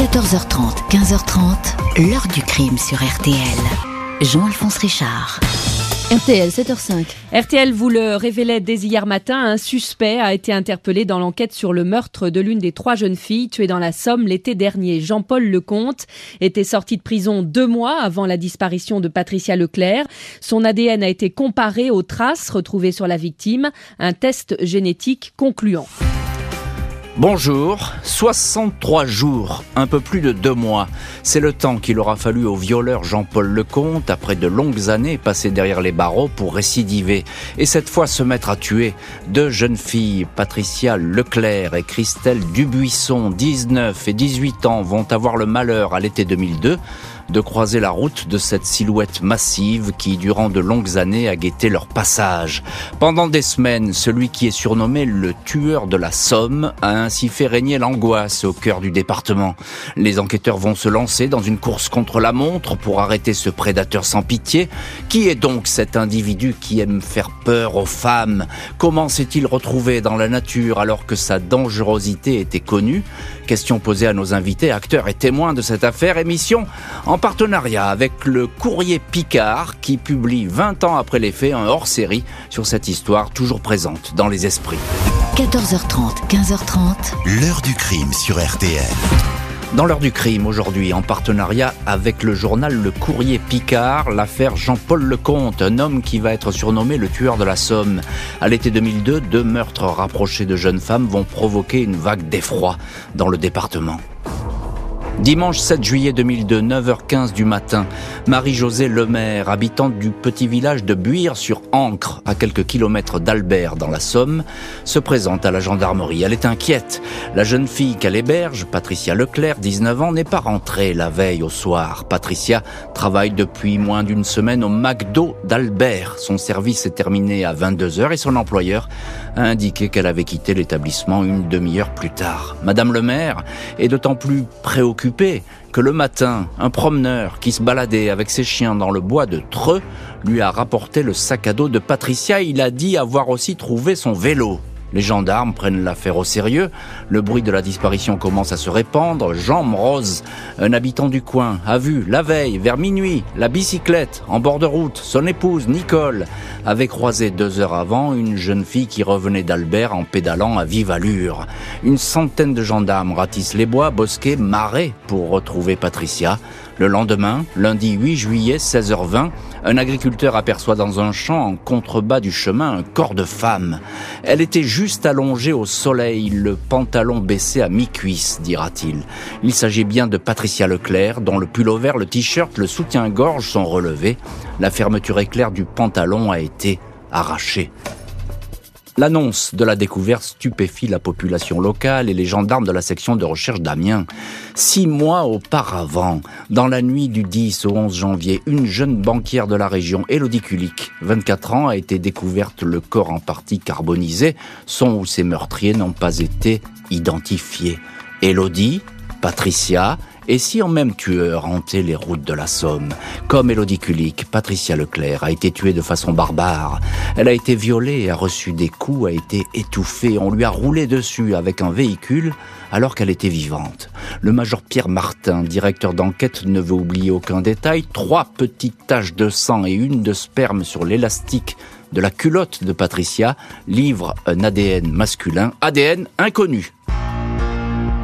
14h30, 15h30, l'heure du crime sur RTL. Jean-Alphonse Richard. RTL, 7h05. RTL vous le révélait dès hier matin, un suspect a été interpellé dans l'enquête sur le meurtre de l'une des trois jeunes filles tuées dans la Somme l'été dernier. Jean-Paul Lecomte était sorti de prison deux mois avant la disparition de Patricia Leclerc. Son ADN a été comparé aux traces retrouvées sur la victime, un test génétique concluant. Bonjour, 63 jours, un peu plus de deux mois. C'est le temps qu'il aura fallu au violeur Jean-Paul Lecomte, après de longues années passées derrière les barreaux, pour récidiver. Et cette fois se mettre à tuer deux jeunes filles, Patricia Leclerc et Christelle Dubuisson, 19 et 18 ans, vont avoir le malheur à l'été 2002 de croiser la route de cette silhouette massive qui, durant de longues années, a guetté leur passage. Pendant des semaines, celui qui est surnommé le tueur de la Somme a ainsi fait régner l'angoisse au cœur du département. Les enquêteurs vont se lancer dans une course contre la montre pour arrêter ce prédateur sans pitié. Qui est donc cet individu qui aime faire peur aux femmes? Comment s'est-il retrouvé dans la nature alors que sa dangerosité était connue? Question posée à nos invités, acteurs et témoins de cette affaire. Émission partenariat avec le Courrier Picard qui publie 20 ans après les faits un hors-série sur cette histoire toujours présente dans les esprits. 14h30, 15h30. L'heure du crime sur RTL. Dans l'heure du crime aujourd'hui, en partenariat avec le journal Le Courrier Picard, l'affaire Jean-Paul Lecomte, un homme qui va être surnommé le tueur de la Somme. À l'été 2002, deux meurtres rapprochés de jeunes femmes vont provoquer une vague d'effroi dans le département. Dimanche 7 juillet 2002, 9h15 du matin, Marie-Josée Lemaire, habitante du petit village de Buire sur Ancre, à quelques kilomètres d'Albert dans la Somme, se présente à la gendarmerie. Elle est inquiète. La jeune fille qu'elle héberge, Patricia Leclerc, 19 ans, n'est pas rentrée la veille au soir. Patricia travaille depuis moins d'une semaine au McDo d'Albert. Son service est terminé à 22h et son employeur a indiqué qu'elle avait quitté l'établissement une demi-heure plus tard. Madame Lemaire est d'autant plus préoccupée que le matin, un promeneur qui se baladait avec ses chiens dans le bois de Treux lui a rapporté le sac à dos de Patricia. Il a dit avoir aussi trouvé son vélo. Les gendarmes prennent l'affaire au sérieux. Le bruit de la disparition commence à se répandre. Jean Rose, un habitant du coin, a vu la veille, vers minuit, la bicyclette en bord de route. Son épouse, Nicole, avait croisé deux heures avant une jeune fille qui revenait d'Albert en pédalant à vive allure. Une centaine de gendarmes ratissent les bois, bosquets, marais pour retrouver Patricia. Le lendemain, lundi 8 juillet, 16h20, un agriculteur aperçoit dans un champ en contrebas du chemin un corps de femme. Elle était juste allongée au soleil, le pantalon baissé à mi-cuisse, dira-t-il. Il s'agit bien de Patricia Leclerc, dont le pull vert, le t-shirt, le soutien-gorge sont relevés. La fermeture éclair du pantalon a été arrachée. L'annonce de la découverte stupéfie la population locale et les gendarmes de la section de recherche d'Amiens. Six mois auparavant, dans la nuit du 10 au 11 janvier, une jeune banquière de la région, Elodie Kulik, 24 ans, a été découverte le corps en partie carbonisé. Son ou ses meurtriers n'ont pas été identifiés. Elodie, Patricia, et si en même tueur hantait les routes de la Somme Comme Élodie Kulik, Patricia Leclerc a été tuée de façon barbare. Elle a été violée, a reçu des coups, a été étouffée. On lui a roulé dessus avec un véhicule alors qu'elle était vivante. Le major Pierre Martin, directeur d'enquête, ne veut oublier aucun détail. Trois petites taches de sang et une de sperme sur l'élastique de la culotte de Patricia livrent un ADN masculin, ADN inconnu.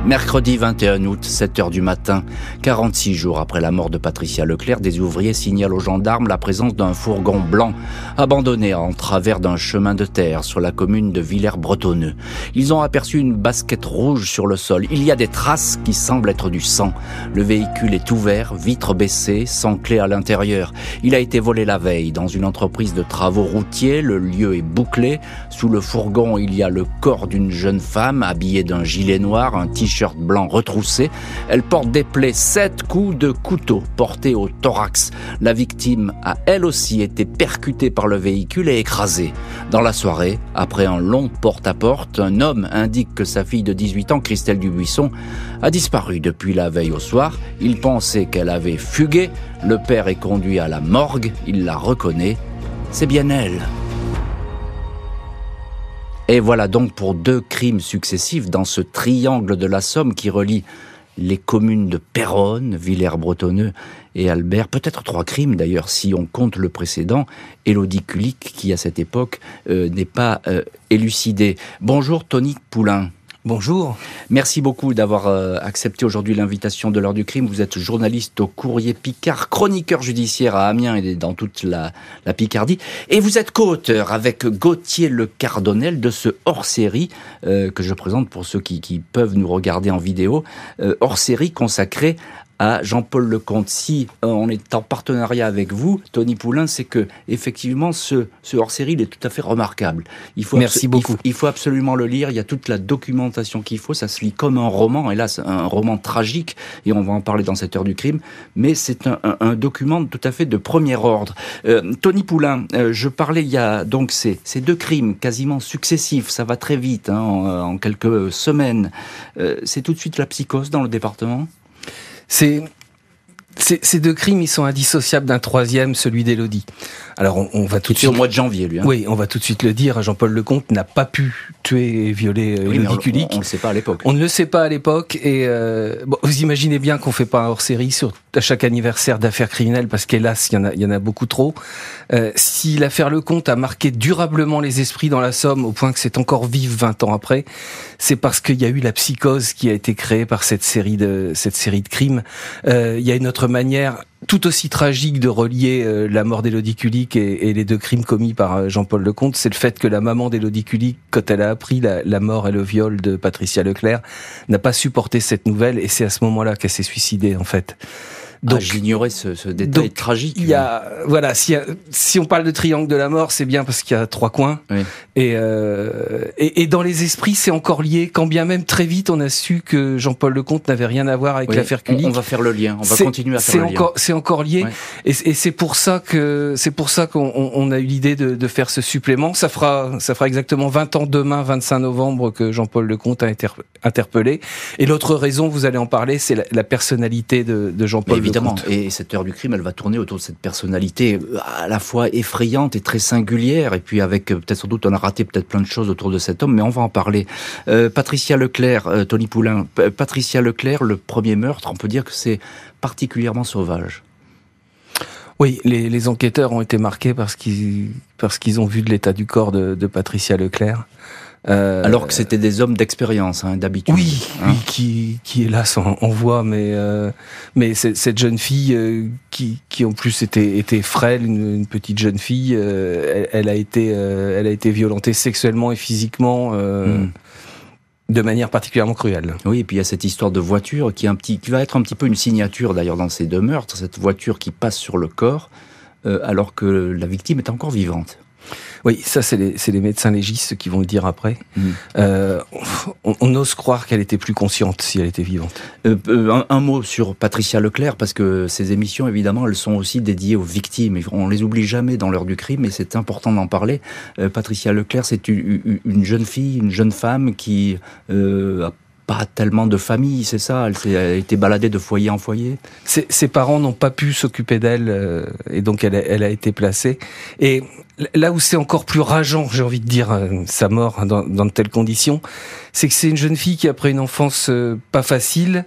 Mercredi 21 août, 7 heures du matin, 46 jours après la mort de Patricia Leclerc, des ouvriers signalent aux gendarmes la présence d'un fourgon blanc abandonné en travers d'un chemin de terre sur la commune de Villers-Bretonneux. Ils ont aperçu une basket rouge sur le sol. Il y a des traces qui semblent être du sang. Le véhicule est ouvert, vitre baissée, sans clé à l'intérieur. Il a été volé la veille dans une entreprise de travaux routiers. Le lieu est bouclé. Sous le fourgon, il y a le corps d'une jeune femme habillée d'un gilet noir, un t-shirt shirt blanc retroussé. Elle porte des plaies, sept coups de couteau portés au thorax. La victime a elle aussi été percutée par le véhicule et écrasée. Dans la soirée, après un long porte-à-porte, un homme indique que sa fille de 18 ans, Christelle Dubuisson, a disparu depuis la veille au soir. Il pensait qu'elle avait fugué. Le père est conduit à la morgue. Il la reconnaît. C'est bien elle. Et voilà donc pour deux crimes successifs dans ce triangle de la Somme qui relie les communes de Péronne, Villers-Bretonneux et Albert, peut-être trois crimes d'ailleurs si on compte le précédent, Elodie Kulik qui à cette époque euh, n'est pas euh, élucidé. Bonjour Tony Poulain. Bonjour. Merci beaucoup d'avoir euh, accepté aujourd'hui l'invitation de l'heure du crime. Vous êtes journaliste au courrier Picard, chroniqueur judiciaire à Amiens et dans toute la, Picardie. Et vous êtes co-auteur avec Gauthier Le Cardonnel de ce hors-série que je présente pour ceux qui, peuvent nous regarder en vidéo. hors-série consacré à Jean-Paul Lecomte. Si euh, on est en partenariat avec vous, Tony Poulain, c'est que effectivement ce, ce hors-série il est tout à fait remarquable. Il faut Merci beaucoup. Il faut, absolument le lire. Il y a toute la documentation qu'il faut. Ça se lit comme un roman. Et là, c'est un roman tragique. Et on va en parler dans cette heure du crime. Mais c'est un, un, document tout à fait de premier ordre. Euh, Tony Poulain, euh, je parlais il y a donc ces, ces deux crimes quasiment successifs. Ça va très vite hein, en, en, quelques semaines. c'est tout de suite la psychose dans le département? C'est ces deux crimes, ils sont indissociables d'un troisième, celui d'Elodie. Alors on, va tout de suite. au mois de janvier, lui. Hein. Oui, on va tout de suite le dire. Jean-Paul Lecomte n'a pas pu tuer et violer euh, Elodie Kulik. On, ne le sait pas à l'époque. On ne le sait pas à l'époque. Et euh, bon, vous imaginez bien qu'on fait pas un hors-série sur à chaque anniversaire d'affaires criminelles parce qu'hélas, il y en a, il y en a beaucoup trop. Euh, si l'affaire Lecomte a marqué durablement les esprits dans la Somme au point que c'est encore vive 20 ans après, c'est parce qu'il y a eu la psychose qui a été créée par cette série de cette série de crimes. Euh, il y a une autre manière tout aussi tragique de relier euh, la mort d'Élodie Kulik et, les deux crimes commis par euh, Jean-Paul Lecomte, c'est le fait que la maman d'Élodie Kulik, quand elle a appris la, mort et le viol de Patricia Leclerc, n'a pas supporté cette nouvelle et c'est à ce moment-là qu'elle s'est suicidée en fait. Ah, donc, j'ignorais ce, ce, détail tragique. Il y a, voilà, si, si on parle de triangle de la mort, c'est bien parce qu'il y a trois coins. Et, euh, et, et, dans les esprits, c'est encore lié. Quand bien même très vite, on a su que Jean-Paul Lecomte n'avait rien à voir avec l'affaire Kulik. On, va faire le lien. On va continuer à faire le encore, C'est encore lié. Et, et c'est pour ça que c'est pour ça qu'on on a eu l'idée de, de, faire ce supplément. Ça fera ça fera exactement 20 ans demain, 25 novembre, que Jean-Paul Lecomte a été interpellé. Et l'autre raison, vous allez en parler, c'est la, la, personnalité de, de Jean-Paul évidemment. Et cette heure du crime, elle va tourner autour de cette personnalité euh, à la fois effrayante et très singulière. Et puis avec, euh, peut-être sans doute, on a raté peut-être plein de choses autour de cet homme, mais on va en parler. Euh, Patricia Leclerc, Tony Poulain, Patricia Leclerc, le premier meurtre, on peut dire que c'est particulièrement sauvage. Oui, les, les, enquêteurs ont été marqués parce qu'ils parce qu'ils ont vu de l'état du corps de, de Patricia Leclerc. Euh, Alors que c'était des hommes d'expérience, hein, d'habitude. Oui, hein. oui, qui, qui hélas en, en voit, mais euh, mais cette jeune fille euh, qui, qui en plus était était frêle, une, petite jeune fille, elle, elle, a été elle a été violentée sexuellement et physiquement. Hmm. De manière particulièrement cruelle. Oui, et puis il y a cette histoire de voiture qui, est un petit, qui va être un petit peu une signature d'ailleurs dans ces deux meurtres, cette voiture qui passe sur le corps alors que la victime est encore vivante. Oui, ça c'est les, les, médecins légistes qui vont le dire après. Mm. Euh, on, ose croire qu'elle était plus consciente si elle était vivante. Euh, euh, un, mot sur Patricia Leclerc, parce que ces émissions, évidemment, elles sont aussi dédiées aux victimes. On les oublie jamais dans l'heure du crime, et c'est important d'en parler. Patricia Leclerc, c'est une, une, jeune fille, une jeune femme qui a pas tellement de famille, c'est ça Elle, a été baladée de foyer en foyer Ses, ses parents n'ont pas pu s'occuper d'elle, euh, et donc elle a, elle a, été placée. Et là où c'est encore plus rageant, j'ai envie de dire, euh, sa mort hein, dans, dans, de telles conditions, c'est que c'est une jeune fille qui, après une enfance euh, pas facile,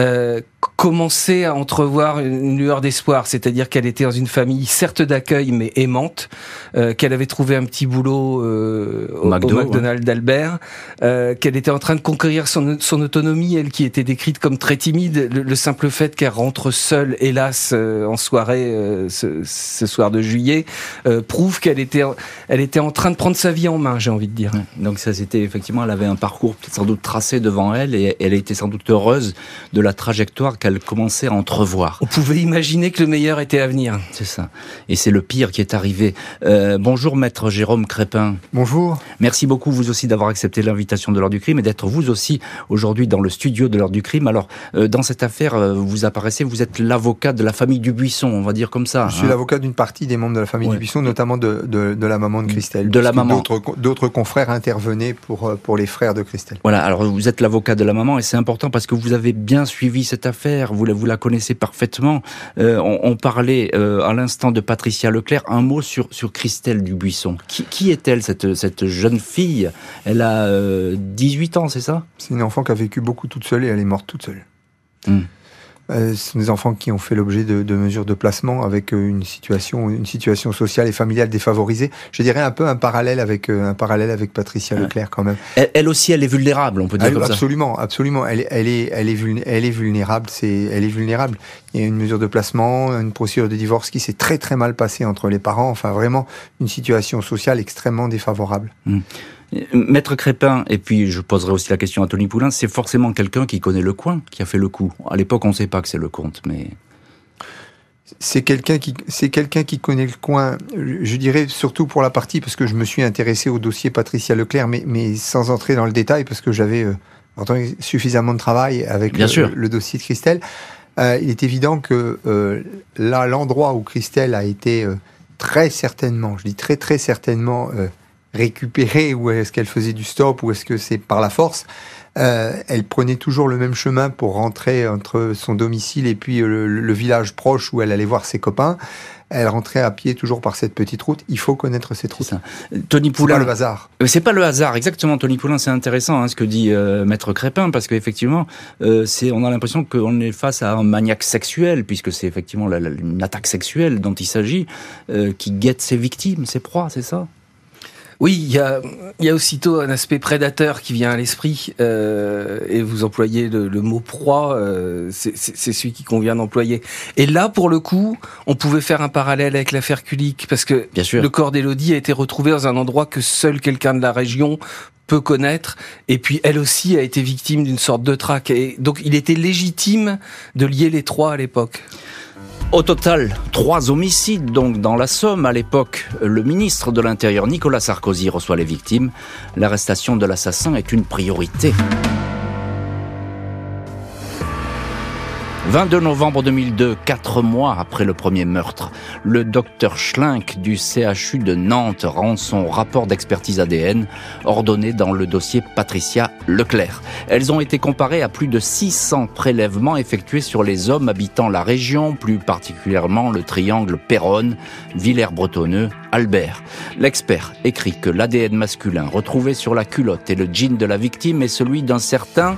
euh, commençait à entrevoir une lueur d'espoir, c'est-à-dire qu'elle était dans une famille certes d'accueil mais aimante, euh, qu'elle avait trouvé un petit boulot euh, au, McDonald's d'Albert, euh, qu'elle était en train de conquérir son, son, autonomie, elle qui était décrite comme très timide, le, simple fait qu'elle rentre seule, hélas, en soirée ce, ce, soir de juillet, prouve qu'elle était, elle était en train de prendre sa vie en main, j'ai envie de dire. Donc ça c'était effectivement, elle avait un parcours sans doute tracé devant elle et elle était sans doute heureuse de la la qu'elle commençait à entrevoir. On pouvait imaginer que le meilleur était à venir. C'est ça. Et c'est le pire qui est arrivé. Euh, bonjour maître Jérôme Crépin. Bonjour. Merci beaucoup vous aussi d'avoir accepté l'invitation de l'heure du crime et d'être vous aussi aujourd'hui dans le studio de l'heure du crime. Alors euh, dans cette affaire, euh, vous apparaissez, vous êtes l'avocat de la famille Dubuisson, on va dire comme ça. Je suis hein. l'avocat d'une partie des membres de la famille Dubuisson, notamment de, de, la maman de Christelle. De la maman. D'autres confrères intervenaient pour, pour les frères de Christelle. Voilà, alors vous êtes l'avocat de la maman et c'est important parce que vous avez bien suivi cette affaire, vous la, vous la connaissez parfaitement. Euh, on, parlait euh, à l'instant de Patricia Leclerc. Un mot sur, sur Christelle Dubuisson. Qui, qui est-elle, cette, cette jeune fille? Elle a 18 euh, ans, c'est ça? C'est une enfant qui a vécu beaucoup toute seule et elle est morte toute seule. Hmm. Euh, ce sont des enfants qui ont fait l'objet de, de, mesures de placement avec euh, une situation, une situation sociale et familiale défavorisée. Je dirais un peu un parallèle avec euh, un parallèle avec Patricia Leclerc quand même. Elle, aussi, elle est vulnérable, on peut dire comme absolument, ça. Absolument, Elle, elle est, elle est, elle est vulnérable. C'est, elle est vulnérable. Il y a une mesure de placement, une procédure de divorce qui s'est très très mal passée entre les parents. Enfin, vraiment une situation sociale extrêmement défavorable. Mmh. Maître Crépin, et puis je poserai aussi la question à Tony Poulain, c'est forcément quelqu'un qui connaît le coin, qui a fait le coup. À l'époque, on ne sait pas que c'est le comte, mais c'est quelqu'un qui c'est quelqu'un qui connaît le coin. Je dirais surtout pour la partie parce que je me suis intéressé au dossier Patricia Leclerc, mais, mais sans entrer dans le détail parce que j'avais euh, suffisamment de travail avec le, dossier de Christelle. Euh, il est évident que euh, là, l'endroit où Christelle a été euh, très certainement, je dis très très certainement récupérer ou est-ce qu'elle faisait du stop ou est-ce que c'est par la force euh, Elle prenait toujours le même chemin pour rentrer entre son domicile et puis le, village proche où elle allait voir ses copains. Elle rentrait à pied toujours par cette petite route. Il faut connaître cette route. Tony Poulain. C'est pas le hasard. Euh, c'est pas le hasard, exactement. Tony Poulain, c'est intéressant hein, ce que dit euh, Maître Crépin, parce qu'effectivement, euh, c'est, on a l'impression qu'on est face à un maniaque sexuel, puisque c'est effectivement une attaque sexuelle dont il s'agit, qui guette ses victimes, ses proies, c'est ça? Oui, il y a, y a aussitôt un aspect prédateur qui vient à l'esprit, euh, et vous employez le, mot proie, euh, c'est celui qui convient d'employer. Et là, pour le coup, on pouvait faire un parallèle avec l'affaire Kulik, parce que Bien sûr. le corps d'Elodie a été retrouvé dans un endroit que seul quelqu'un de la région peut connaître. Et puis elle aussi a été victime d'une sorte de traque. Et donc il était légitime de lier les trois à l'époque. Au total, trois homicides donc dans la Somme. À l'époque, le ministre de l'Intérieur Nicolas Sarkozy reçoit les victimes. L'arrestation de l'assassin est une priorité. 22 novembre 2002, quatre mois après le premier meurtre, le docteur Schlink du CHU de Nantes rend son rapport d'expertise ADN ordonné dans le dossier Patricia Leclerc. Elles ont été comparées à plus de 600 prélèvements effectués sur les hommes habitant la région, plus particulièrement le triangle Péronne, Villers-Bretonneux, Albert. L'expert écrit que l'ADN masculin retrouvé sur la culotte et le jean de la victime est celui d'un certain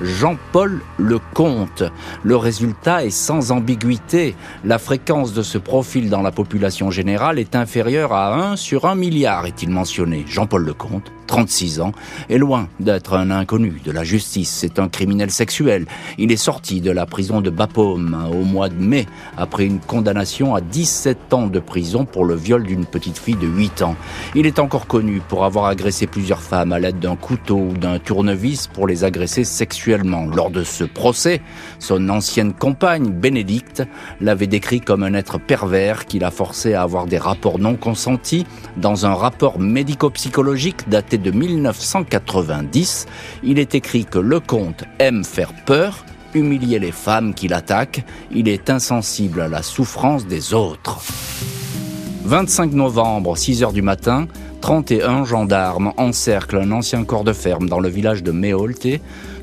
Jean-Paul Lecomte. Le résultat est sans ambiguïté. La fréquence de ce profil dans la population générale est inférieure à 1 sur 1 milliard, est-il mentionné. Jean-Paul Lecomte? 36 ans, est loin d'être un inconnu de la justice. C'est un criminel sexuel. Il est sorti de la prison de Bapaume au mois de mai après une condamnation à 17 ans de prison pour le viol d'une petite fille de 8 ans. Il est encore connu pour avoir agressé plusieurs femmes à l'aide d'un couteau ou d'un tournevis pour les agresser sexuellement. Lors de ce procès, son ancienne compagne, Bénédicte, l'avait décrit comme un être pervers qui l'a forcé à avoir des rapports non consentis dans un rapport médico-psychologique daté de 1990, il est écrit que le comte aime faire peur, humilier les femmes qui l'attaquent, il est insensible à la souffrance des autres. 25 novembre, 6 heures du matin, 31 gendarmes encerclent un ancien corps de ferme dans le village de Méholte,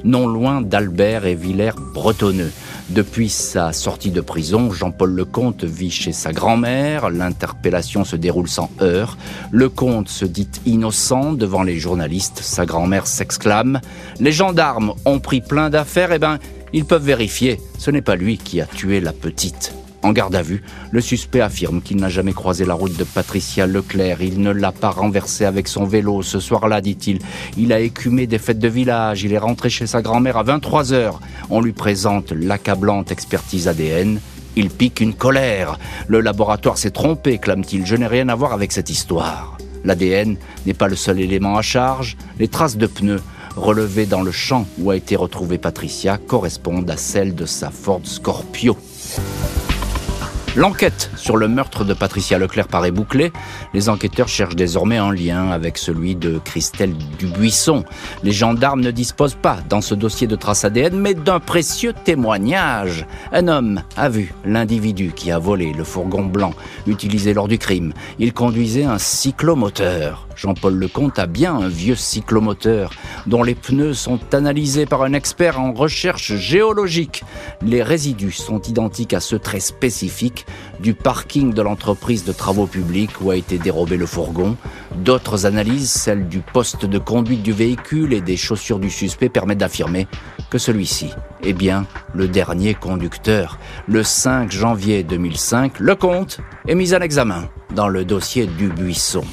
non loin d'Albert et Villers-Bretonneux. Depuis sa sortie de prison, Jean-Paul Lecomte vit chez sa grand-mère. L'interpellation se déroule sans heurts. Lecomte se dit innocent devant les journalistes. Sa grand-mère s'exclame Les gendarmes ont pris plein d'affaires, eh ben, ils peuvent vérifier. Ce n'est pas lui qui a tué la petite. En garde à vue, le suspect affirme qu'il n'a jamais croisé la route de Patricia Leclerc. Il ne l'a pas renversée avec son vélo ce soir-là, dit-il. Il a écumé des fêtes de village. Il est rentré chez sa grand-mère à 23 heures. On lui présente l'accablante expertise ADN. Il pique une colère. Le laboratoire s'est trompé, clame-t-il. Je n'ai rien à voir avec cette histoire. L'ADN n'est pas le seul élément à charge. Les traces de pneus relevées dans le champ où a été retrouvée Patricia correspondent à celles de sa Ford Scorpio. L'enquête sur le meurtre de Patricia Leclerc paraît bouclée. Les enquêteurs cherchent désormais un lien avec celui de Christelle Dubuisson. Les gendarmes ne disposent pas dans ce dossier de traces ADN, mais d'un précieux témoignage. Un homme a vu l'individu qui a volé le fourgon blanc utilisé lors du crime. Il conduisait un cyclomoteur. Jean-Paul Lecomte a bien un vieux cyclomoteur dont les pneus sont analysés par un expert en recherche géologique. Les résidus sont identiques à ceux très spécifiques du parking de l'entreprise de travaux publics où a été dérobé le fourgon. D'autres analyses, celles du poste de conduite du véhicule et des chaussures du suspect, permettent d'affirmer que celui-ci est bien le dernier conducteur. Le 5 janvier 2005, Lecomte est mis à l'examen dans le dossier du buisson.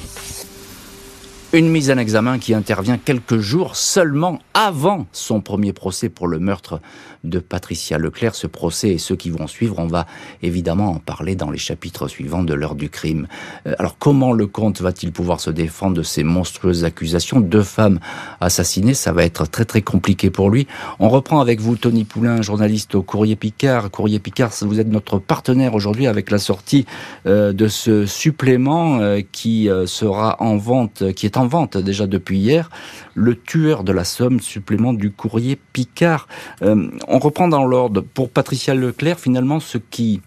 Une mise en examen qui intervient quelques jours seulement avant son premier procès pour le meurtre de Patricia Leclerc. Ce procès et ceux qui vont suivre, on va évidemment en parler dans les chapitres suivants de l'heure du crime. Euh, alors comment le comte va-t-il pouvoir se défendre de ces monstrueuses accusations Deux femmes assassinées, ça va être très très compliqué pour lui. On reprend avec vous Tony Poulain, journaliste au Courrier Picard. Courrier Picard, vous êtes notre partenaire aujourd'hui avec la sortie euh, de ce supplément euh, qui sera en vente, qui est en vente déjà depuis hier, le tueur de la Somme, supplément du Courrier Picard on reprend dans l'ordre. Pour Patricia Leclerc, finalement, ce qui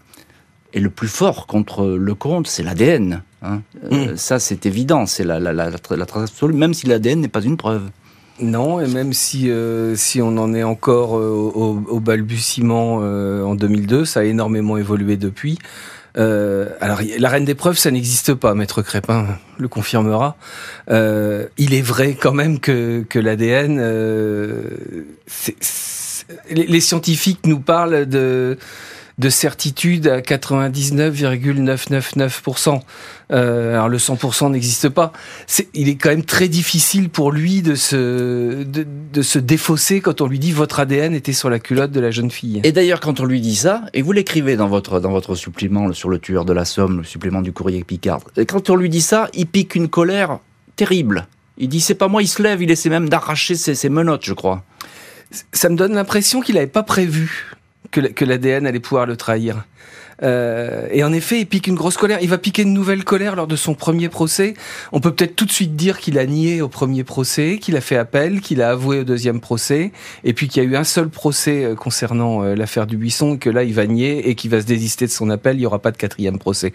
est le plus fort contre le comte, c'est l'ADN. Hein. Euh, mm. ça, c'est évident, c'est la, la, la, absolue, même si l'ADN n'est pas une preuve. Non, et même si, euh, si on en est encore euh, au, balbutiement en 2002, ça a énormément évolué depuis. Alors, la reine des preuves, ça n'existe pas, Maître Crépin le confirmera. il est vrai quand même que, que l'ADN, c'est les scientifiques nous parlent de de certitude à 99,999%. Euh, alors le 100% n'existe pas. C'est, il est quand même très difficile pour lui de se, de, de, se défausser quand on lui dit votre ADN était sur la culotte de la jeune fille. Et d'ailleurs, quand on lui dit ça, et vous l'écrivez dans votre, dans votre supplément sur le tueur de la Somme, le supplément du courrier Picard, et quand on lui dit ça, il pique une colère terrible. Il dit c'est pas moi, il se lève, il essaie même d'arracher ses, ses menottes, je crois ça me donne l'impression qu'il n'avait pas prévu que l'ADN allait pouvoir le trahir. Euh, et en effet, il pique une grosse colère. Il va piquer une nouvelle colère lors de son premier procès. On peut peut-être tout de suite dire qu'il a nié au premier procès, qu'il a fait appel, qu'il a avoué au deuxième procès, et puis qu'il y a eu un seul procès euh, concernant euh, l'affaire du Buisson, et que là, il va nier et qu'il va se désister de son appel. Il n'y aura pas de quatrième procès.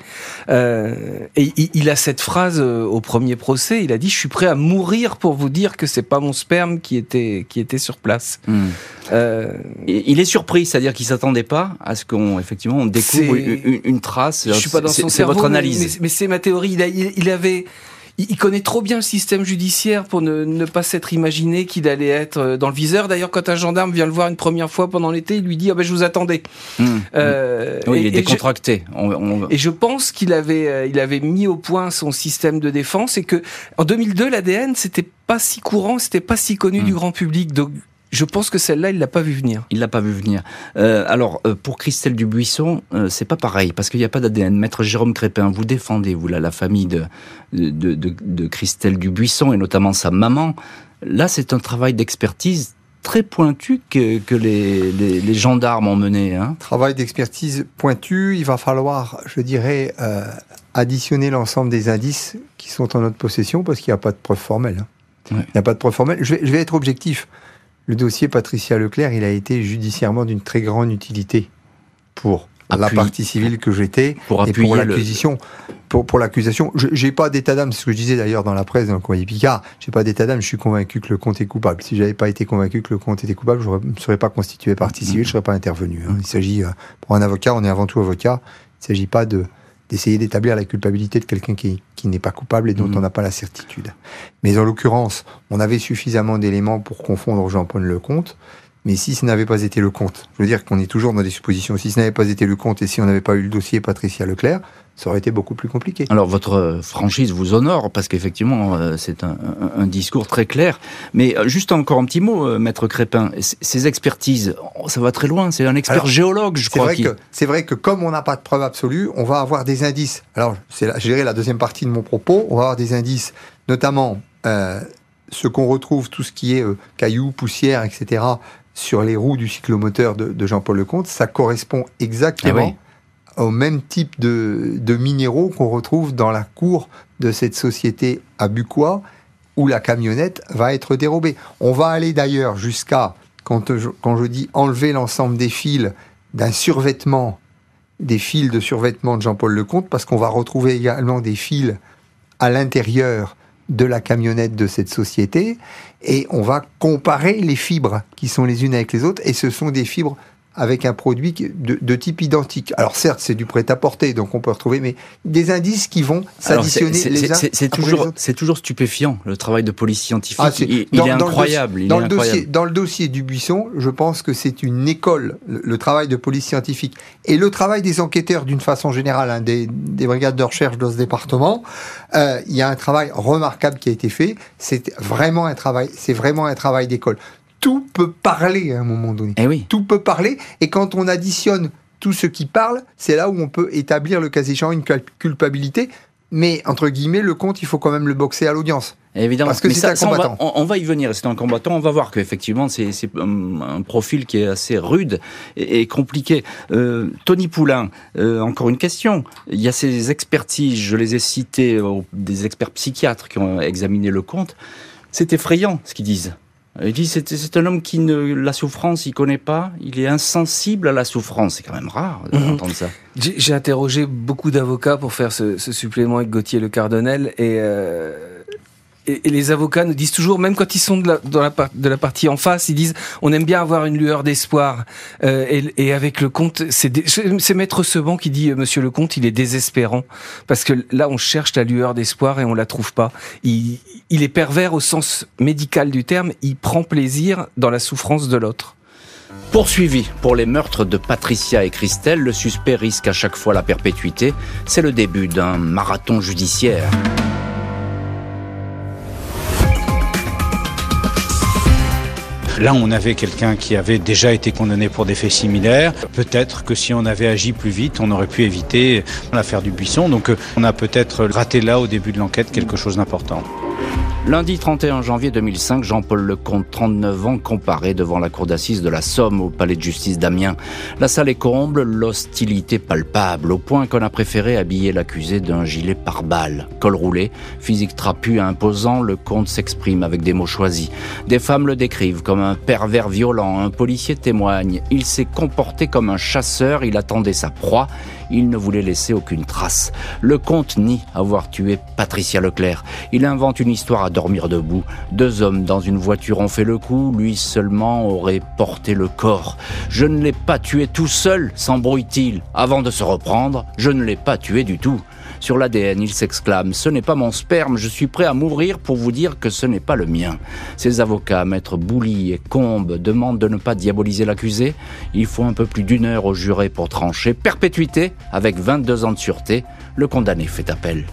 et il, a cette phrase au premier procès. Il a dit :« Je suis prêt à mourir pour vous dire que c'est pas mon sperme qui était qui était sur place. Hmm. il est surpris, c'est-à-dire qu'il s'attendait pas à ce qu'on effectivement on découvre une, trace. Je suis pas dans son cerveau. votre analyse. Mais, c'est ma théorie. Il, avait. Il connaît trop bien le système judiciaire pour ne, pas s'être imaginé qu'il allait être euh, dans le viseur. D'ailleurs, quand un gendarme vient le voir une première fois pendant l'été, il lui dit ah ben je vous attendais. Hum. Euh, oui, il est décontracté. Et je pense qu'il avait euh, il avait mis au point son système de défense et que en 2002 l'ADN c'était pas si courant, c'était pas si connu hum. du grand public. Donc je pense que celle-là, il l'a pas vu venir. Il l'a pas vu venir. Euh, alors, euh, pour Christelle Dubuisson, euh, c'est pas pareil, parce qu'il n'y a pas d'ADN. Maître Jérôme Crépin, vous défendez, vous, là, la famille de, de, de, de Christelle Dubuisson, et notamment sa maman. Là, c'est un travail d'expertise très pointu que, que les, les, les, gendarmes ont mené. Hein. Travail d'expertise pointu, il va falloir, je dirais, euh, additionner l'ensemble des indices qui sont en notre possession parce qu'il n'y a pas de preuve formelle. Hein. Il n'y a pas de preuve formelle. Je vais, je vais être objectif le dossier Patricia Leclerc, il a été judiciairement d'une très grande utilité pour la partie civile que j'étais et pour l'acquisition. Pour, pour l'accusation, j'ai pas d'état d'âme, c'est ce que je disais d'ailleurs dans la presse, dans le courrier Picard, j'ai pas d'état d'âme, je suis convaincu que le compte est coupable. Si j'avais pas été convaincu que le compte était coupable, je ne serais pas constitué partie civile, je serais pas intervenu. Hein. Il s'agit, euh, pour un avocat, on est avant tout avocat, il s'agit pas de d'essayer d'établir la culpabilité de quelqu'un qui, qui n'est pas coupable et dont mhm. on n'a pas la certitude. Mais en l'occurrence, on avait suffisamment d'éléments pour confondre Jean-Paul Lecomte. Mais si ce n'avait pas été le compte, je veux dire qu'on est toujours dans des suppositions, si ce n'avait pas été le compte et si on n'avait pas eu le dossier Patricia Leclerc, ça aurait été beaucoup plus compliqué. Alors votre franchise vous honore parce qu'effectivement euh, c'est un, un, discours très clair. Mais euh, juste encore un petit mot, euh, maître Crépin. Ces expertises, ça va très loin. C'est un expert géologue, je crois. C'est vrai que comme on n'a pas de preuves absolues, on va avoir des indices. Alors c'est je dirais la deuxième partie de mon propos. On va avoir des indices, notamment euh, ce qu'on retrouve, tout ce qui est cailloux, poussière, etc. Sur les roues du cyclomoteur de, de Jean-Paul Lecomte, ça correspond exactement. Ah au même type de, de minéraux qu'on retrouve dans la cour de cette société à Bucois, où la camionnette va être dérobée. On va aller d'ailleurs jusqu'à, quand je, quand je dis enlever l'ensemble des fils d'un survêtement, des fils de survêtement de Jean-Paul Lecomte, parce qu'on va retrouver également des fils à l'intérieur de la camionnette de cette société et on va comparer les fibres qui sont les unes avec les autres et ce sont des fibres avec un produit de, type identique. Alors certes, c'est du prêt-à-porter, donc on peut retrouver, mais des indices qui vont s'additionner les uns C'est toujours, c'est toujours stupéfiant le travail de police scientifique. Ah, il, est incroyable. Dans, le dossier, dans le dossier du buisson, je pense que c'est une école, le, travail de police scientifique et le travail des enquêteurs d'une façon générale, hein, des, des, brigades de recherche dans ce département. Euh, il y a un travail remarquable qui a été fait. C'est vraiment un travail, c'est vraiment un travail d'école tout peut parler à un moment donné. Eh oui. Tout peut parler. Et quand on additionne tout ce qui parle, c'est là où on peut établir le cas échéant une culpabilité. Mais entre guillemets, le compte, il faut quand même le boxer à l'audience. Évidemment, parce que c'est un combattant. On va, y venir. C'est un combattant. On va voir qu'effectivement, c'est un, profil qui est assez rude et, compliqué. Euh, Tony Poulain, euh, encore une question. Il y a ces expertises, je les ai citées, des experts psychiatres qui ont examiné le compte. C'est effrayant ce qu'ils disent. Il dit c'est un homme qui ne la souffrance il connaît pas, il est insensible à la souffrance. C'est quand même rare d'entendre mhm. ça. J'ai interrogé beaucoup d'avocats pour faire ce, ce, supplément avec Gauthier Le Cardonnel et euh, et, les avocats nous disent toujours, même quand ils sont de la, dans la, partie en face, ils disent on aime bien avoir une lueur d'espoir. Euh, et, avec le comte, c'est Maître Seban qui dit Monsieur le comte, il est désespérant parce que là on cherche la lueur d'espoir et on la trouve pas. Il est pervers au sens médical du terme. Il prend plaisir dans la souffrance de l'autre. Poursuivi pour les meurtres de Patricia et Christelle, le suspect risque à chaque fois la perpétuité. C'est le début d'un marathon judiciaire. Là, on avait quelqu'un qui avait déjà été condamné pour des faits similaires. Peut-être que si on avait agi plus vite, on aurait pu éviter l'affaire du buisson. Donc, euh, on a peut-être raté là, au début de l'enquête, quelque chose d'important. Lundi 31 janvier 2005, Jean-Paul Lecomte, 39 ans, comparé devant la cour d'assises de la Somme au palais de justice d'Amiens. La salle est comble, l'hostilité palpable, au point qu'on a préféré habiller l'accusé d'un gilet pare-balles. Col roulé, physique trapu et imposant, le comte s'exprime avec des mots choisis. Des femmes le décrivent comme un pervers violent, un policier témoigne. Il s'est comporté comme un chasseur, il attendait sa proie, il ne voulait laisser aucune trace. Le comte nie avoir tué Patricia Leclerc. Il invente une histoire dormir debout. Deux hommes dans une voiture ont fait le coup, lui seulement aurait porté le corps. Je ne l'ai pas tué tout seul, s'embrouille-t-il. Avant de se reprendre, je ne l'ai pas tué du tout. Sur l'ADN, il s'exclame Ce n'est pas mon sperme, je suis prêt à mourir pour vous dire que ce n'est pas le mien. Ses avocats, maître Bouli et Combe, demandent de ne pas diaboliser l'accusé. Il faut un peu plus d'une heure au juré pour trancher. Perpétuité, avec 22 ans de sûreté. Le condamné fait appel.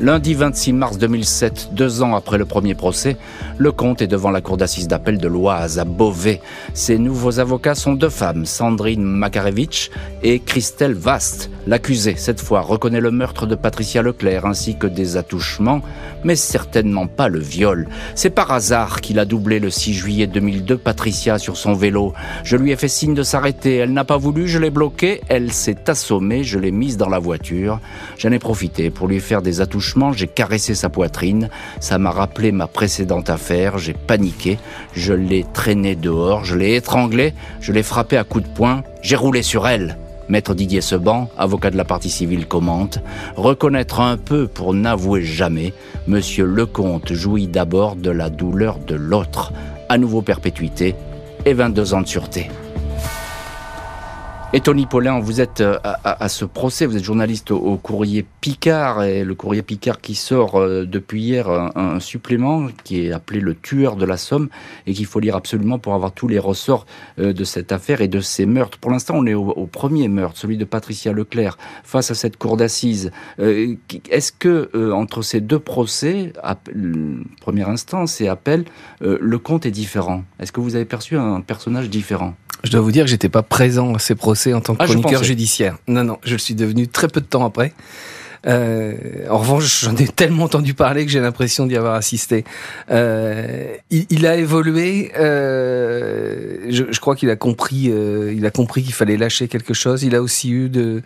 Lundi 26 mars 2007, deux ans après le premier procès, le comte est devant la cour d'assises d'appel de l'Oise à Beauvais. Ses nouveaux avocats sont deux femmes, Sandrine Makarevitch et Christelle Vast. L'accusé, cette fois, reconnaît le meurtre de Patricia Leclerc ainsi que des attouchements, mais certainement pas le viol. C'est par hasard qu'il a doublé le 6 juillet 2002 Patricia sur son vélo. Je lui ai fait signe de s'arrêter. Elle n'a pas voulu, je l'ai bloquée. Elle s'est assommée, je l'ai mise dans la voiture. J'en ai profité pour lui faire des attouchements j'ai caressé sa poitrine. Ça m'a rappelé ma précédente affaire. J'ai paniqué. Je l'ai traîné dehors. Je l'ai étranglé. Je l'ai frappé à coups de poing. J'ai roulé sur elle. Maître Didier Seban, avocat de la partie civile, commente Reconnaître un peu pour n'avouer jamais. Monsieur Lecomte jouit d'abord de la douleur de l'autre. À nouveau perpétuité et 22 ans de sûreté. Et Tony Paulin, vous êtes euh, à, ce procès, vous êtes journaliste au, courrier Picard, et le courrier Picard qui sort euh, depuis hier un, supplément qui est appelé Le tueur de la Somme, et qu'il faut lire absolument pour avoir tous les ressorts euh, de cette affaire et de ces meurtres. Pour l'instant, on est au, premier meurtre, celui de Patricia Leclerc, face à cette cour d'assises. Est-ce que entre ces deux procès, première instance et appel, le compte est différent? Est-ce que vous avez perçu un personnage différent? Je dois vous dire que j'étais pas présent à ces procès en tant que ah, chroniqueur judiciaire. Non, non, je le suis devenu très peu de temps après. Euh, en revanche, j'en ai tellement entendu parler que j'ai l'impression d'y avoir assisté. Euh, il, il, a évolué. Euh, je, je, crois qu'il a compris. Euh, il a compris qu'il fallait lâcher quelque chose. Il a aussi eu de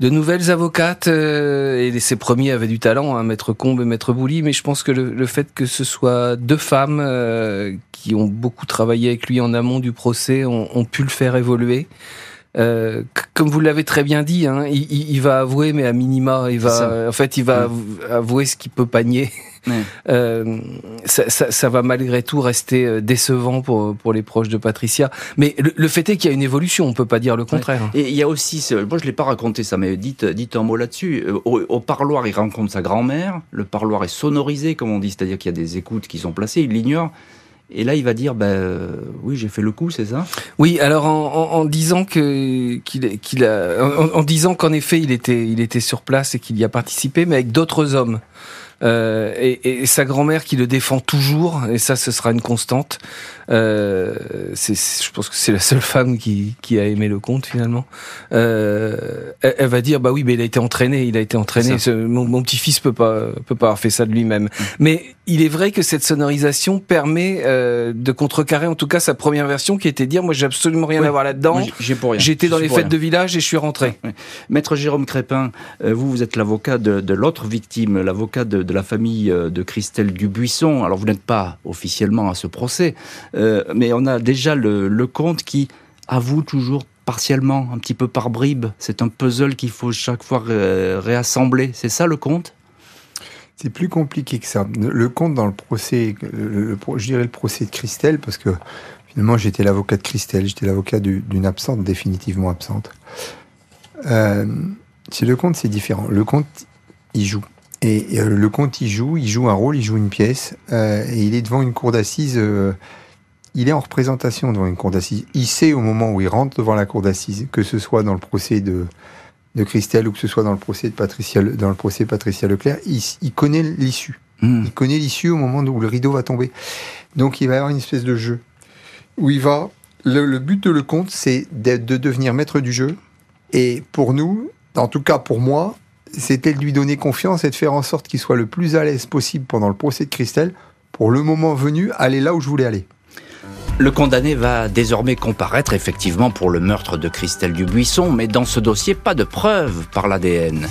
de nouvelles avocates euh, et ses premiers avaient du talent, hein, Maître Combe et Maître Bouli, mais je pense que le, fait que ce soit deux femmes euh, qui ont beaucoup travaillé avec lui en amont du procès ont, pu le faire évoluer. Euh, comme vous l'avez très bien dit, hein, il, il, va avouer, mais à minima, il va, en fait, il va avouer ce qu'il peut panier. Euh, ça, ça, ça, va malgré tout rester euh, décevant pour, pour les proches de Patricia. Mais le, fait est qu'il y a une évolution, on peut pas dire le contraire. Et il y a aussi, moi je l'ai pas raconté ça, mais dites, dites un mot là-dessus. Euh, au, parloir, il rencontre sa grand-mère. Le parloir est sonorisé, comme on dit, c'est-à-dire qu'il y a des écoutes qui sont placées. Il l'ignore. Et là, il va dire, ben oui, j'ai fait le coup, c'est ça? Oui, alors en, disant que qu'il qu'il a, en, en disant qu'en effet, il était il était sur place et qu'il y a participé, mais avec d'autres hommes. Euh, et, et, sa grand-mère qui le défend toujours, et ça, ce sera une constante. Euh, je pense que c'est la seule femme qui, qui, a aimé le conte finalement. Euh, elle, va dire bah oui, mais il a été entraîné, il a été entraîné. mon, mon petit-fils peut pas peut pas avoir fait ça de lui-même. Mm. Mais il est vrai que cette sonorisation permet euh, de contrecarrer en tout cas sa première version qui était de dire moi j'ai absolument rien à voir là-dedans. J'étais dans les fêtes de village et je suis rentré. Maître Jérôme Crépin, euh, vous vous êtes l'avocat de, de l'autre victime, l'avocat de, de, la famille euh, de Christelle Dubuisson. Alors vous n'êtes pas officiellement à ce procès, euh, mais on a déjà le, le comte qui avoue toujours partiellement, un petit peu par bribes. C'est un puzzle qu'il faut chaque fois réassembler. C'est ça le conte c'est plus compliqué que ça. Le compte dans le procès, je dirais le procès de Christelle, parce que finalement j'étais l'avocat de Christelle, j'étais l'avocat d'une absente, définitivement absente. Euh, le compte, c'est différent. Le compte, il joue. Et, euh, le compte, il joue, il joue un rôle, il joue une pièce, euh, et il est devant une cour d'assises. Euh, il est en représentation devant une cour d'assises. Il sait au moment où il rentre devant la cour d'assises, que ce soit dans le procès de de Christelle ou que ce soit dans le procès de Patricia, dans le procès Patricia Leclerc, il, connaît l'issue. Hmm. Il connaît l'issue au moment où le rideau va tomber. Donc il va y avoir une espèce de jeu où il va. Le, but de le conte, c'est de, devenir maître du jeu. Et pour nous, en tout cas pour moi, c'était de lui donner confiance et de faire en sorte qu'il soit le plus à l'aise possible pendant le procès de Christelle pour le moment venu aller là où je voulais aller. Le condamné va désormais comparaître effectivement pour le meurtre de Christelle Dubuisson, mais dans ce dossier, pas de preuves par l'ADN.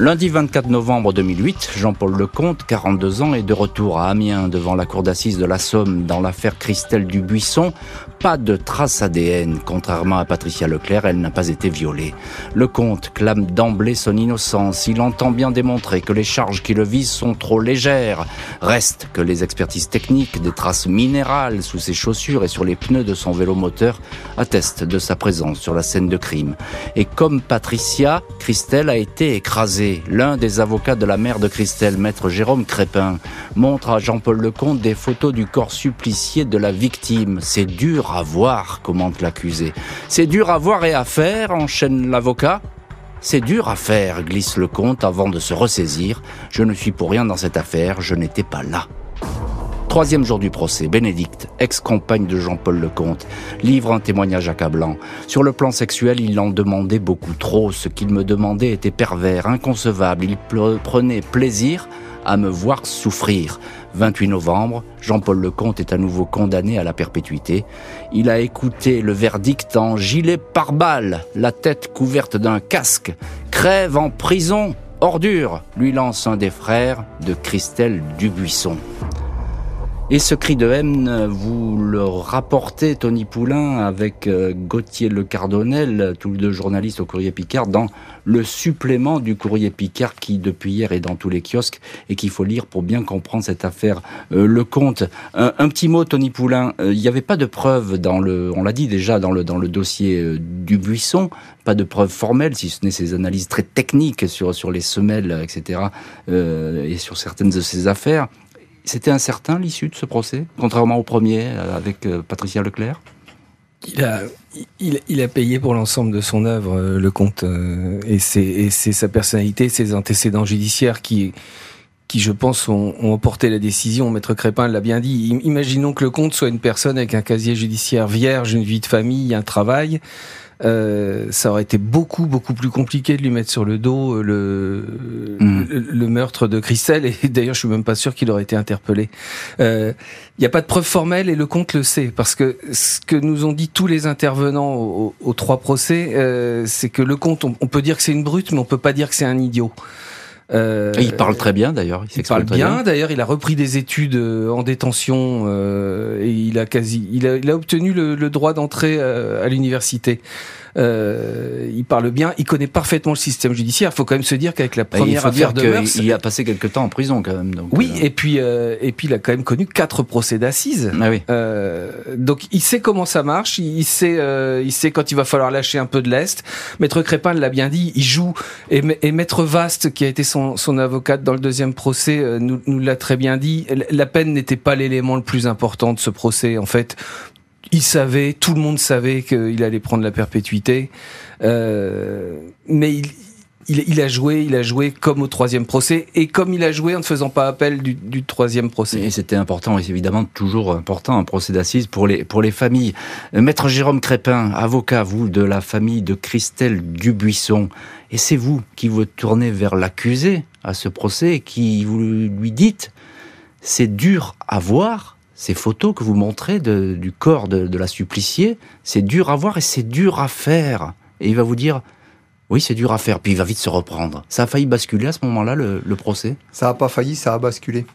Lundi 24 novembre 2008, Jean-Paul Lecomte, 42 ans, est de retour à Amiens devant la cour d'assises de la Somme dans l'affaire Christelle Dubuisson. Pas de trace ADN. Contrairement à Patricia Leclerc, elle n'a pas été violée. Lecomte clame d'emblée son innocence. Il entend bien démontrer que les charges qui le visent sont trop légères. Reste que les expertises techniques des traces minérales sous ses chaussures et sur les pneus de son vélo moteur attestent de sa présence sur la scène de crime. Et comme Patricia, Christelle a été écrasée l'un des avocats de la mère de Christelle, maître Jérôme Crépin, montre à Jean-Paul Lecomte des photos du corps supplicié de la victime. C'est dur à voir, commente l'accusé. C'est dur à voir et à faire, enchaîne l'avocat. C'est dur à faire, glisse le comte avant de se ressaisir. Je ne suis pour rien dans cette affaire, je n'étais pas là. Troisième jour du procès, Bénédicte, ex-compagne de Jean-Paul Lecomte, livre un témoignage accablant. Sur le plan sexuel, il en demandait beaucoup trop. Ce qu'il me demandait était pervers, inconcevable. Il prenait plaisir à me voir souffrir. 28 novembre, Jean-Paul Lecomte est à nouveau condamné à la perpétuité. Il a écouté le verdict en gilet pare-balles, la tête couverte d'un casque. Crève en prison, ordure, lui lance un des frères de Christelle Dubuisson. Et ce cri de haine, vous le rapportez, Tony Poulain, avec euh, Gauthier Le Cardonnel, tous les deux journalistes au Courrier Picard, dans le supplément du Courrier Picard qui, depuis hier, est dans tous les kiosques et qu'il faut lire pour bien comprendre cette affaire. Euh, le compte. Un, petit mot, Tony Poulain. Euh, il n'y avait pas de preuves dans le, on l'a dit déjà, dans le, dans le dossier du Buisson, pas de preuves formelles, si ce n'est ces analyses très techniques sur, sur les semelles, etc., et sur certaines de ces affaires. C'était incertain l'issue de ce procès, contrairement au premier euh, avec euh, Patricia Leclerc? Il a, il, a payé pour l'ensemble de son œuvre, euh, le comte, et c'est sa personnalité, ses antécédents judiciaires qui, qui je pense, ont, ont la décision. Maître Crépin l'a bien dit. Imaginons que le comte soit une personne avec un casier judiciaire vierge, une vie de famille, un travail. Ça aurait été beaucoup beaucoup plus compliqué de lui mettre sur le dos le, le, meurtre de Christelle et d'ailleurs je suis même pas sûr qu'il aurait été interpellé. Il euh, n'y a pas de preuve formelle et le comte le sait parce que ce que nous ont dit tous les intervenants aux, trois procès, euh, c'est que le comte, on, peut dire que c'est une brute mais on peut pas dire que c'est un idiot. Euh, il parle très bien d'ailleurs. Il, parle bien. D'ailleurs, il a repris des études euh, en détention euh, et il a quasi, il a, il a obtenu le, le droit d'entrée à l'université. Euh, il parle bien, il connaît parfaitement le système judiciaire. Il faut quand même se dire qu'avec la première affaire de mœurs, il a passé quelques temps en prison quand même. Donc, oui, euh. et puis euh, et puis il a quand même connu quatre procès d'assises. Ah oui. Euh, donc il sait comment ça marche, il sait euh, il sait quand il va falloir lâcher un peu de lest. Maître Crépin l'a bien dit, il joue et, et Maître Vaste qui a été son, son avocate dans le deuxième procès nous, nous l'a très bien dit. La peine n'était pas l'élément le plus important de ce procès en fait il savait, tout le monde savait qu'il allait prendre la perpétuité, euh, mais il, il, a joué, il a joué comme au troisième procès et comme il a joué en ne faisant pas appel du, du troisième procès. Et c'était important, et c'est évidemment toujours important un procès d'assises pour les pour les familles. Euh, Maître Jérôme Crépin, avocat vous de la famille de Christelle Dubuisson, et c'est vous qui vous tournez vers l'accusé à ce procès et qui vous lui dites c'est dur à voir ces photos que vous montrez de, du corps de, de la suppliciée, c'est dur à voir et c'est dur à faire. Et il va vous dire, oui, c'est dur à faire, puis il va vite se reprendre. Ça a failli basculer à ce moment-là, le, le procès? Ça n'a pas failli, ça a basculé.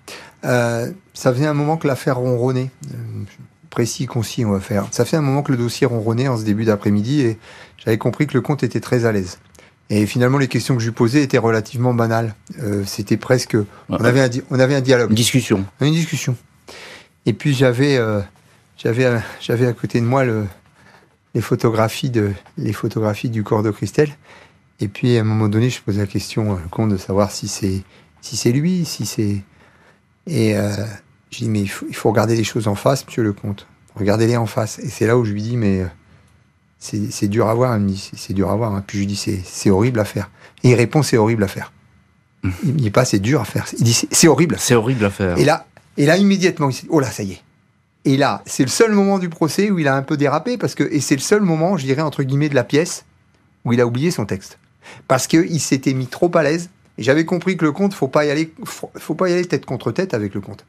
Euh, ça faisait un moment que l'affaire ronronnait. Euh, précis, concis, on va faire. Ça fait un moment que le dossier ronronnait en ce début d'après-midi et j'avais compris que le comte était très à l'aise. Et finalement, les questions que je lui posais étaient relativement banales. Euh, C'était presque... On avait, un, on avait un dialogue. Une discussion. Une discussion. Et puis j'avais euh, j'avais euh, j'avais à côté de moi le, les photographies de les photographies du corps de Christelle. Et puis à un moment donné, je posais la question au comte de savoir si c'est si c'est lui, si c'est et euh, je dis mais il faut, il faut, regarder les choses en face, monsieur le comte. Regardez-les en face. Et c'est là où je lui dis mais euh, c'est dur à voir. Il me dit c'est dur à voir. Hein. Puis je lui dis c'est horrible à faire. Et il répond c'est horrible à faire. Il me dit pas c'est dur à faire. Il dit c'est horrible. C'est horrible à faire. Et là et là, immédiatement, il s'est dit, oh là, ça y est. Et là, c'est le seul moment du procès où il a un peu dérapé, parce que, et c'est le seul moment, je dirais, entre guillemets, de la pièce, où il a oublié son texte. Parce qu'il s'était mis trop à l'aise. Et j'avais compris que le comte, faut pas y aller, faut, pas y aller tête contre tête avec le comte.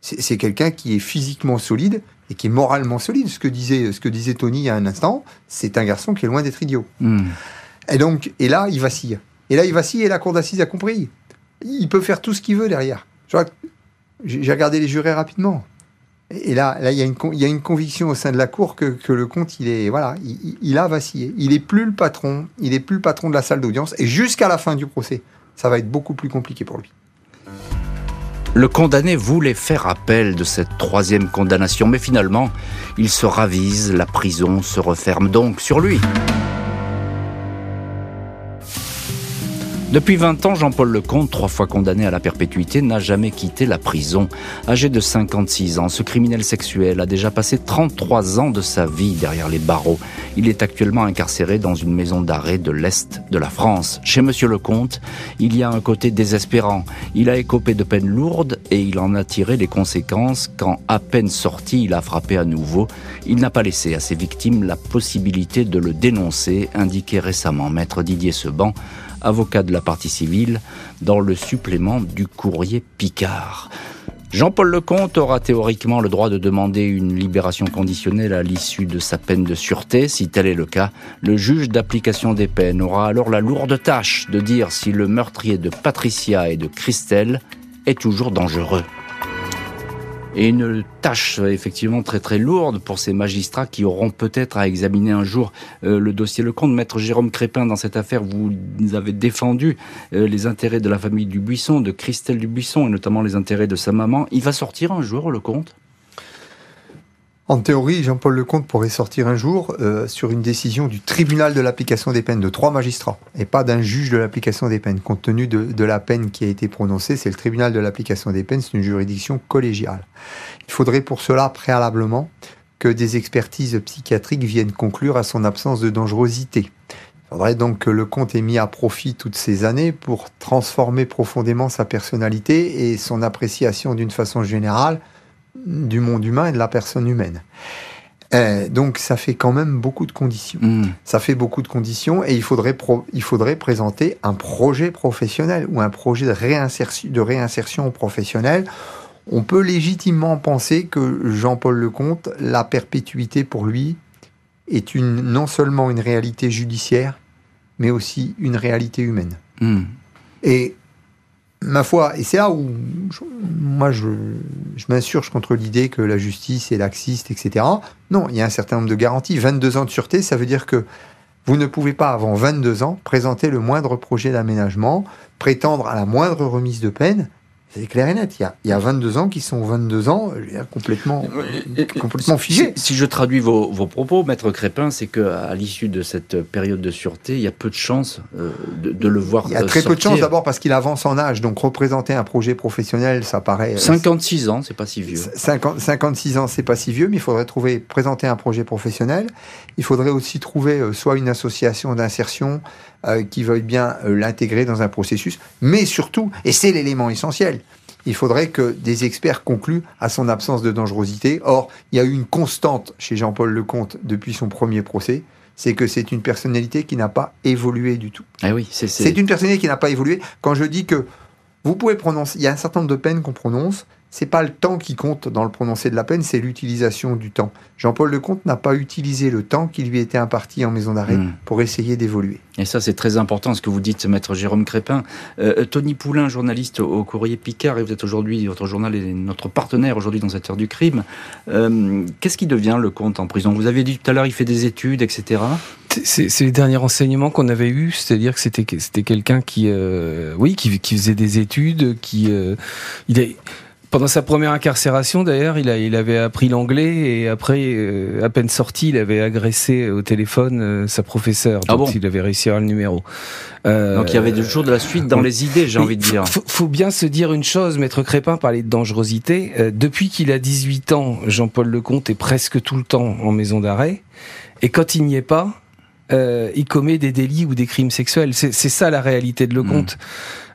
C'est quelqu'un qui est physiquement solide et qui est moralement solide. Ce que disait, ce que disait Tony il y a un instant, c'est un garçon qui est loin d'être idiot. Mm. Et donc, et là, il vacille. Et là, il vacille et la cour d'assises a compris. Il peut faire tout ce qu'il veut derrière. Je vois, j'ai regardé les jurés rapidement. Et là, il y, a une, conviction au sein de la cour que, le comte, il voilà, il, il, a vacillé. Il est plus le patron, il est plus le patron de la salle d'audience. Et jusqu'à la fin du procès, ça va être beaucoup plus compliqué pour lui. Le condamné voulait faire appel de cette troisième condamnation, mais finalement, il se ravise, la prison se referme donc sur lui. Depuis 20 ans, Jean-Paul Lecomte, trois fois condamné à la perpétuité, n'a jamais quitté la prison. Âgé de 56 ans, ce criminel sexuel a déjà passé 33 ans de sa vie derrière les barreaux. Il est actuellement incarcéré dans une maison d'arrêt de l'Est de la France. Chez Monsieur Lecomte, il y a un côté désespérant. Il a écopé de peines lourdes et il en a tiré les conséquences quand, à peine sorti, il a frappé à nouveau. Il n'a pas laissé à ses victimes la possibilité de le dénoncer, indiquait récemment Maître Didier Seban, avocat de la partie civile, dans le supplément du courrier Picard. Jean-Paul Lecomte aura théoriquement le droit de demander une libération conditionnelle à l'issue de sa peine de sûreté. Si tel est le cas, le juge d'application des peines aura alors la lourde tâche de dire si le meurtrier de Patricia et de Christelle est toujours dangereux et une tâche effectivement très très lourde pour ces magistrats qui auront peut-être à examiner un jour euh, le dossier Lecomte. Maître Jérôme Crépin, dans cette affaire, vous avez défendu euh, les intérêts de la famille Dubuisson, de Christelle Dubuisson, et notamment les intérêts de sa maman. Il va sortir un jour, Lecomte en théorie, Jean-Paul Lecomte pourrait sortir un jour euh, sur une décision du tribunal de l'application des peines de trois magistrats et pas d'un juge de l'application des peines. Compte tenu de, de, la peine qui a été prononcée, c'est le tribunal de l'application des peines, c'est une juridiction collégiale. Il faudrait pour cela préalablement que des expertises psychiatriques viennent conclure à son absence de dangerosité. Il faudrait donc que le comte ait mis à profit toutes ces années pour transformer profondément sa personnalité et son appréciation d'une façon générale du monde humain et de la personne humaine. Euh, donc ça fait quand même beaucoup de conditions. Mm. Ça fait beaucoup de conditions et il faudrait, il faudrait présenter un projet professionnel ou un projet de réinsertion, de réinsertion professionnelle. On peut légitimement penser que Jean-Paul Lecomte, la perpétuité pour lui est une, non seulement une réalité judiciaire, mais aussi une réalité humaine. Mm. Et ma foi, et c'est là où moi je, m'insurge contre l'idée que la justice est laxiste, etc. Non, il y a un certain nombre de garanties. 22 ans de sûreté, ça veut dire que vous ne pouvez pas, avant 22 ans, présenter le moindre projet d'aménagement, prétendre à la moindre remise de peine, c'est clair et net. Il y, a, il y a 22 ans qui sont 22 ans complètement, complètement figés. Si, si, je traduis vos, vos propos, Maître Crépin, c'est qu'à l'issue de cette période de sûreté, il y a peu de chances euh, de, de, le voir Il y a très sortir. peu de chances d'abord parce qu'il avance en âge. Donc représenter un projet professionnel, ça paraît... 56 ans, c'est pas si vieux. 50, 56 ans, c'est pas si vieux, mais il faudrait trouver, présenter un projet professionnel. Il faudrait aussi trouver euh, soit une association d'insertion euh, qui veuille bien euh, l'intégrer dans un processus, mais surtout, et c'est l'élément essentiel, il faudrait que des experts concluent à son absence de dangerosité. Or, il y a eu une constante chez Jean-Paul Lecomte depuis son premier procès, c'est que c'est une personnalité qui n'a pas évolué du tout. Ah oui, c'est C'est une personnalité qui n'a pas évolué. Quand je dis que vous pouvez prononcer, il y a un certain nombre de peines qu'on prononce, c'est pas le temps qui compte dans le prononcé de la peine, c'est l'utilisation du temps. Jean-Paul Lecomte n'a pas utilisé le temps qui lui était imparti en maison d'arrêt Mm. pour essayer d'évoluer. Et ça, c'est très important ce que vous dites, maître Jérôme Crépin. Euh, Tony Poulain, journaliste au, Courrier Picard, et vous êtes aujourd'hui, votre journal est notre partenaire aujourd'hui dans cette heure du crime. Euh, Qu'est-ce qui devient le comte en prison? Vous avez dit tout à l'heure, il fait des études, etc. C'est les derniers renseignements qu'on avait eus, c'est-à-dire que c'était c'était quelqu'un qui, euh, oui, qui, qui faisait des études, qui, euh, il a, pendant sa première incarcération, d'ailleurs, il, a, il avait appris l'anglais et après, euh, à peine sorti, il avait agressé au téléphone euh, sa professeure. Ah donc bon il avait réussi à avoir le numéro. Euh, Donc il y avait toujours de la suite dans les idées, j'ai envie de dire. Faut, faut bien se dire une chose, Maître Crépin parlait de dangerosité. Euh, depuis qu'il a 18 ans, Jean-Paul Lecomte est presque tout le temps en maison d'arrêt. Et quand il n'y est pas, euh, il commet des délits ou des crimes sexuels. C'est c'est ça la réalité de Lecomte.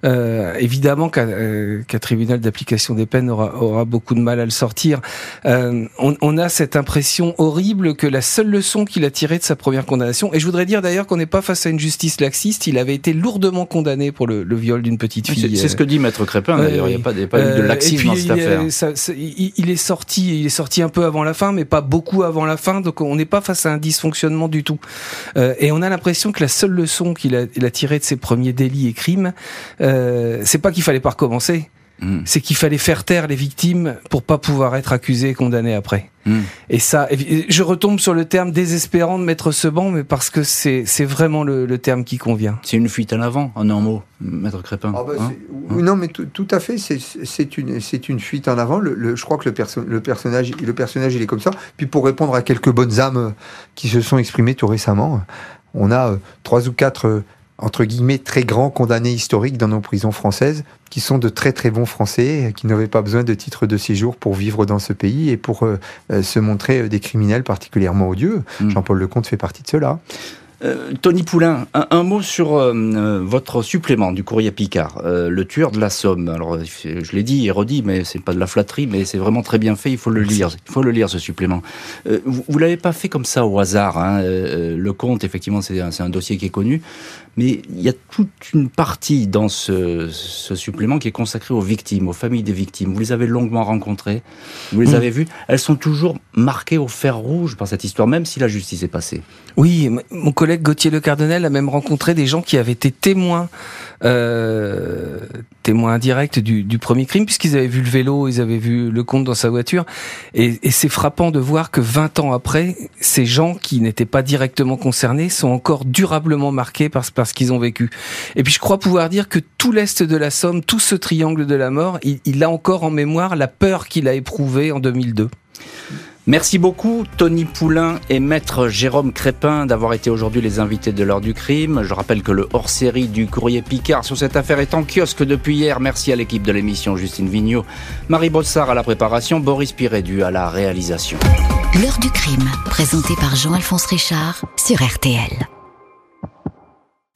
Euh, évidemment qu'un euh, qu'un tribunal d'application des peines aura, aura beaucoup de mal à le sortir. Euh, on, on a cette impression horrible que la seule leçon qu'il a tirée de sa première condamnation, et je voudrais dire d'ailleurs qu'on n'est pas face à une justice laxiste, il avait été lourdement condamné pour le, le viol d'une petite fille. C'est ce que dit maître Crépin d'ailleurs, il n'y a pas, il y a pas eu de Euh, laxisme puis, dans cette il, affaire. ça- ça- il, il est sorti, il est sorti un peu avant la fin, mais pas beaucoup avant la fin. Donc on n'est pas face à un dysfonctionnement du tout. Euh, et on a l'impression que la seule leçon qu'il a, a tirée de ses premiers délits et crimes, euh, c'est pas qu'il fallait pas recommencer, Mm. c'est qu'il fallait faire taire les victimes pour pas pouvoir être accusé et condamné après. Mm. Et ça, je retombe sur le terme désespérant de mettre ce banc, mais parce que c'est c'est vraiment le, le terme qui convient. C'est une fuite en avant, en un mot, maître Crépin. Ah bah, hein non, mais tout, tout à fait, c'est- c'est une, c'est une fuite en avant. Le, le- je crois que le, perso- le, personnage, le personnage, il est comme ça. Puis pour répondre à quelques bonnes âmes euh, qui se sont exprimées tout récemment, on a euh, trois ou quatre, euh, entre guillemets, très grands condamnés historiques dans nos prisons françaises, qui sont de très très bons Français, qui n'avaient pas besoin de titre de séjour pour vivre dans ce pays et pour euh, euh, se montrer euh, des criminels particulièrement odieux. Mm. Jean-Paul Lecomte fait partie de ceux-là. Euh, Tony Poulain, un, un mot sur euh, euh, votre supplément du courrier Picard, euh, le tueur de la Somme. Alors, je l'ai dit et redit, mais c'est pas de la flatterie, mais c'est vraiment très bien fait. Il faut le lire. Il faut le lire ce supplément. Vous, vous l'avez pas fait comme ça au hasard. Hein. le compte, effectivement, c'est un, dossier qui est connu, mais il y a toute une partie dans ce, ce supplément qui est consacrée aux victimes, aux familles des victimes. Vous les avez longuement rencontrées, vous les avez vues. Elles sont toujours marquées au fer rouge par cette histoire, même si la justice est passée. Oui, mon collègue Gauthier Le Cardinal a même rencontré des gens qui avaient été témoins, euh, témoins indirects du, premier crime, puisqu'ils avaient vu le vélo, ils avaient vu le comte dans sa voiture. Et, c'est frappant de voir que 20 ans après, ces gens qui n'étaient pas directement concernés sont encore durablement marqués par ce qu'ils ont vécu. Et puis je crois pouvoir dire que tout l'Est de la Somme, tout ce triangle de la mort, il, il a encore en mémoire la peur qu'il a éprouvée en 2002. Merci beaucoup Tony Poulain et maître Jérôme Crépin d'avoir été aujourd'hui les invités de l'heure du crime. Je rappelle que le hors-série du courrier Picard sur cette affaire est en kiosque depuis hier. Merci à l'équipe de l'émission Justine Vignot, Marie Bossard à la préparation, Boris Pirédu à la réalisation. L'heure du crime, présenté par Jean-Alphonse Richard sur RTL.